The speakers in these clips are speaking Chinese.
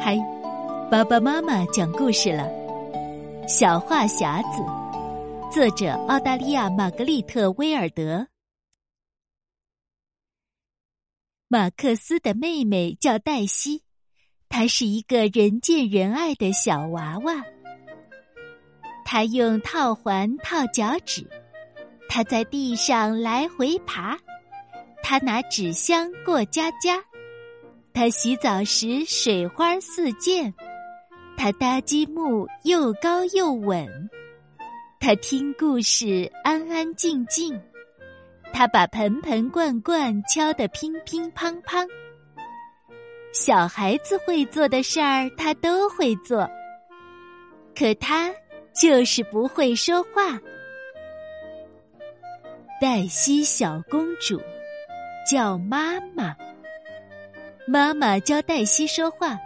嗨，爸爸妈妈讲故事了，《小话匣子》，作者澳大利亚玛格丽特·威尔德。马克思的妹妹叫黛西，她是一个人见人爱的小娃娃。她用套环套脚趾，她在地上来回爬，她拿纸箱过家家。他洗澡时水花四溅，他搭积木又高又稳，他听故事安安静静，他把盆盆罐罐敲得乒乒乓乓。小孩子会做的事儿，他都会做，可他就是不会说话。黛西小公主叫妈妈。妈妈教黛西说话。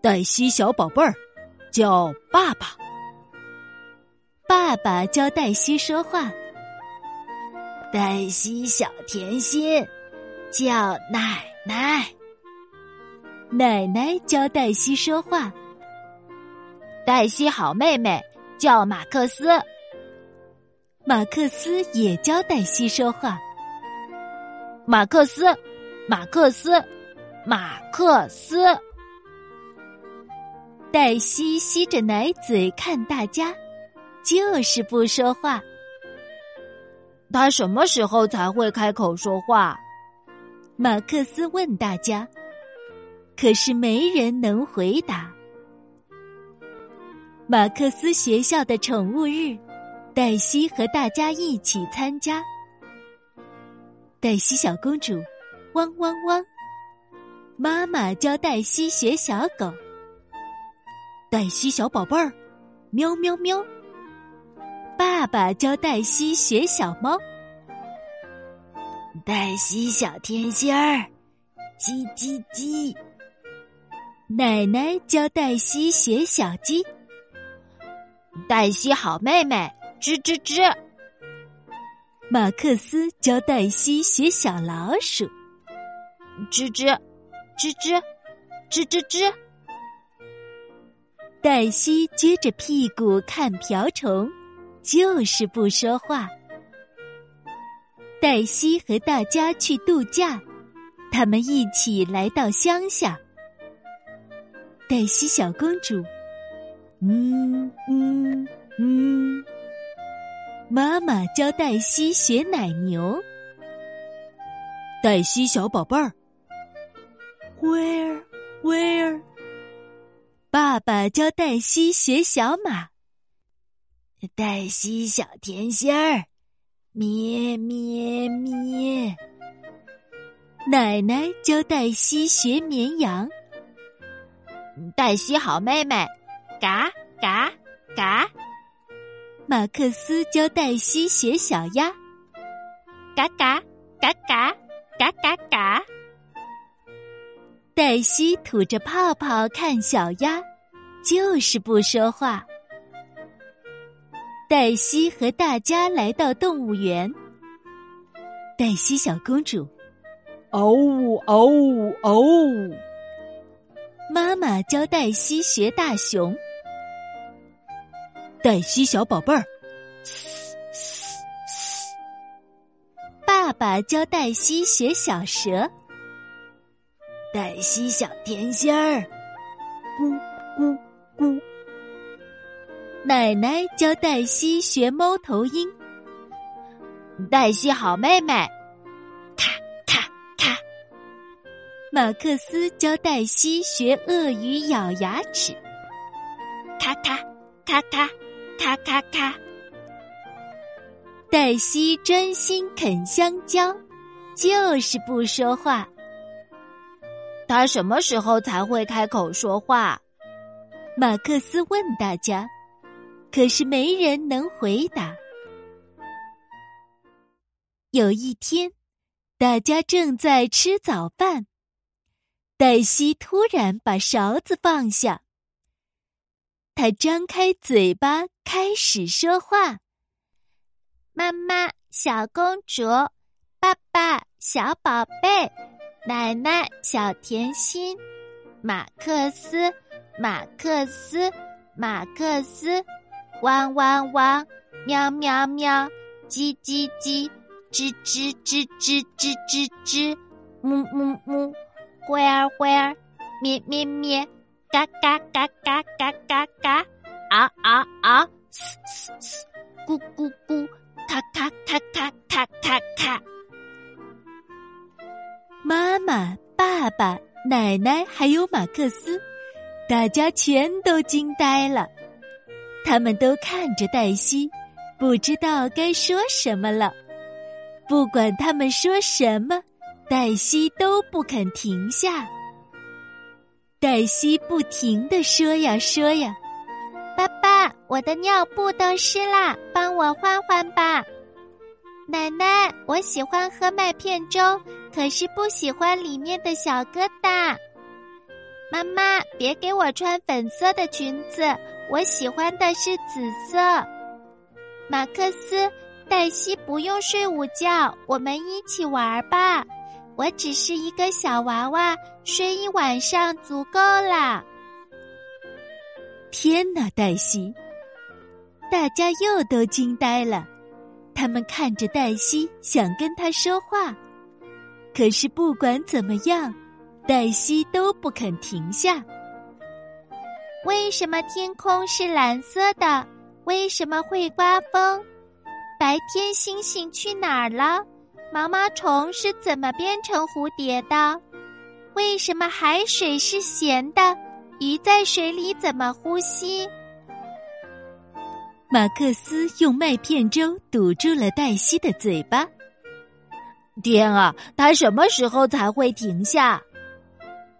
黛西小宝贝儿，叫爸爸。爸爸教黛西说话。黛西小甜心，叫奶奶。奶奶教黛西说话。黛西好妹妹，叫马克思。马克思也教黛西说话。马克思。马克思，马克思。黛西吸着奶嘴看大家，就是不说话。他什么时候才会开口说话？马克思问大家，可是没人能回答。马克思学校的宠物日，黛西和大家一起参加。黛西小公主。汪汪汪！妈妈教黛西学小狗。黛西小宝贝儿，喵喵喵！爸爸教黛西学小猫。黛西小天仙儿，叽叽叽！奶奶教黛西学小鸡。黛西好妹妹，吱吱吱！马克思教黛西学小老鼠。吱吱，吱吱，吱吱吱。黛西撅着屁股看瓢虫，就是不说话。黛西和大家去度假，他们一起来到乡下。黛西小公主，嗯嗯嗯。妈妈教黛西学奶牛。黛西小宝贝儿。Where, where？爸爸教黛西学小马。黛西小甜心儿，咩咩咩。奶奶教黛西学绵羊。黛西好妹妹，嘎嘎嘎。马克思教黛西学小鸭。嘎嘎嘎嘎嘎嘎嘎。黛西吐着泡泡看小鸭，就是不说话。黛西和大家来到动物园。黛西小公主，哦呜哦呜嗷呜！妈妈教黛西学大熊。黛西小宝贝儿，爸爸教黛西学小蛇。黛西小甜心儿，咕咕咕。奶奶教黛西学猫头鹰。黛西好妹妹，咔咔咔。马克思教黛西学鳄鱼咬牙齿。咔咔咔咔咔咔咔。黛西专心啃香蕉，就是不说话。他什么时候才会开口说话？马克思问大家，可是没人能回答。有一天，大家正在吃早饭，黛西突然把勺子放下，她张开嘴巴开始说话：“妈妈，小公主，爸爸，小宝贝。”奶奶，小甜心，马克思，马克思，马克思，汪汪汪，喵喵喵，叽叽叽，吱吱吱吱吱吱吱，木木木，灰儿灰儿，咩咩咩，嘎嘎嘎嘎嘎嘎嘎，啊啊啊，嘶嘶嘶，咕，奶奶还有马克思，大家全都惊呆了。他们都看着黛西，不知道该说什么了。不管他们说什么，黛西都不肯停下。黛西不停的说呀说呀：“爸爸，我的尿布都湿啦，帮我换换吧。”奶奶，我喜欢喝麦片粥，可是不喜欢里面的小疙瘩。妈妈，别给我穿粉色的裙子，我喜欢的是紫色。马克思，黛西不用睡午觉，我们一起玩吧。我只是一个小娃娃，睡一晚上足够了。天哪，黛西！大家又都惊呆了。他们看着黛西，想跟他说话，可是不管怎么样，黛西都不肯停下。为什么天空是蓝色的？为什么会刮风？白天星星去哪儿了？毛毛虫是怎么变成蝴蝶的？为什么海水是咸的？鱼在水里怎么呼吸？马克思用麦片粥堵住了黛西的嘴巴。天啊，他什么时候才会停下？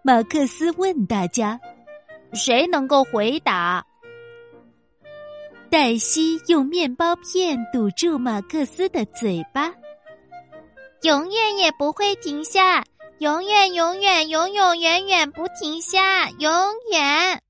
马克思问大家：“谁能够回答？”黛西用面包片堵住马克思的嘴巴。永远也不会停下，永远，永远，永永远远不停下，永远。